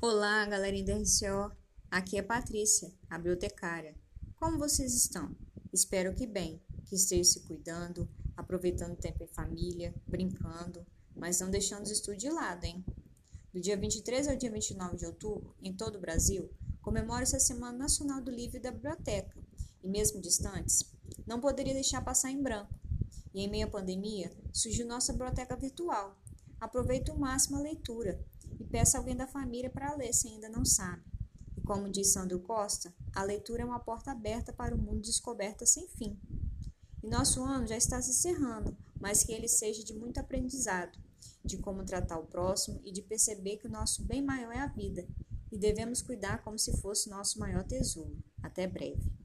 Olá, galerinha da RCO. Aqui é Patrícia, a bibliotecária. Como vocês estão? Espero que bem, que estejam se cuidando, aproveitando o tempo em família, brincando, mas não deixando os estudos de lado, hein? Do dia 23 ao dia 29 de outubro, em todo o Brasil, comemora-se a Semana Nacional do Livro e da Biblioteca, e mesmo distantes, não poderia deixar passar em branco. E em meio à pandemia, surgiu nossa biblioteca virtual. Aproveite o máximo a leitura e peça alguém da família para ler se ainda não sabe. E como diz Sandro Costa, a leitura é uma porta aberta para o mundo descoberta sem fim. E nosso ano já está se encerrando, mas que ele seja de muito aprendizado, de como tratar o próximo e de perceber que o nosso bem maior é a vida e devemos cuidar como se fosse nosso maior tesouro. Até breve.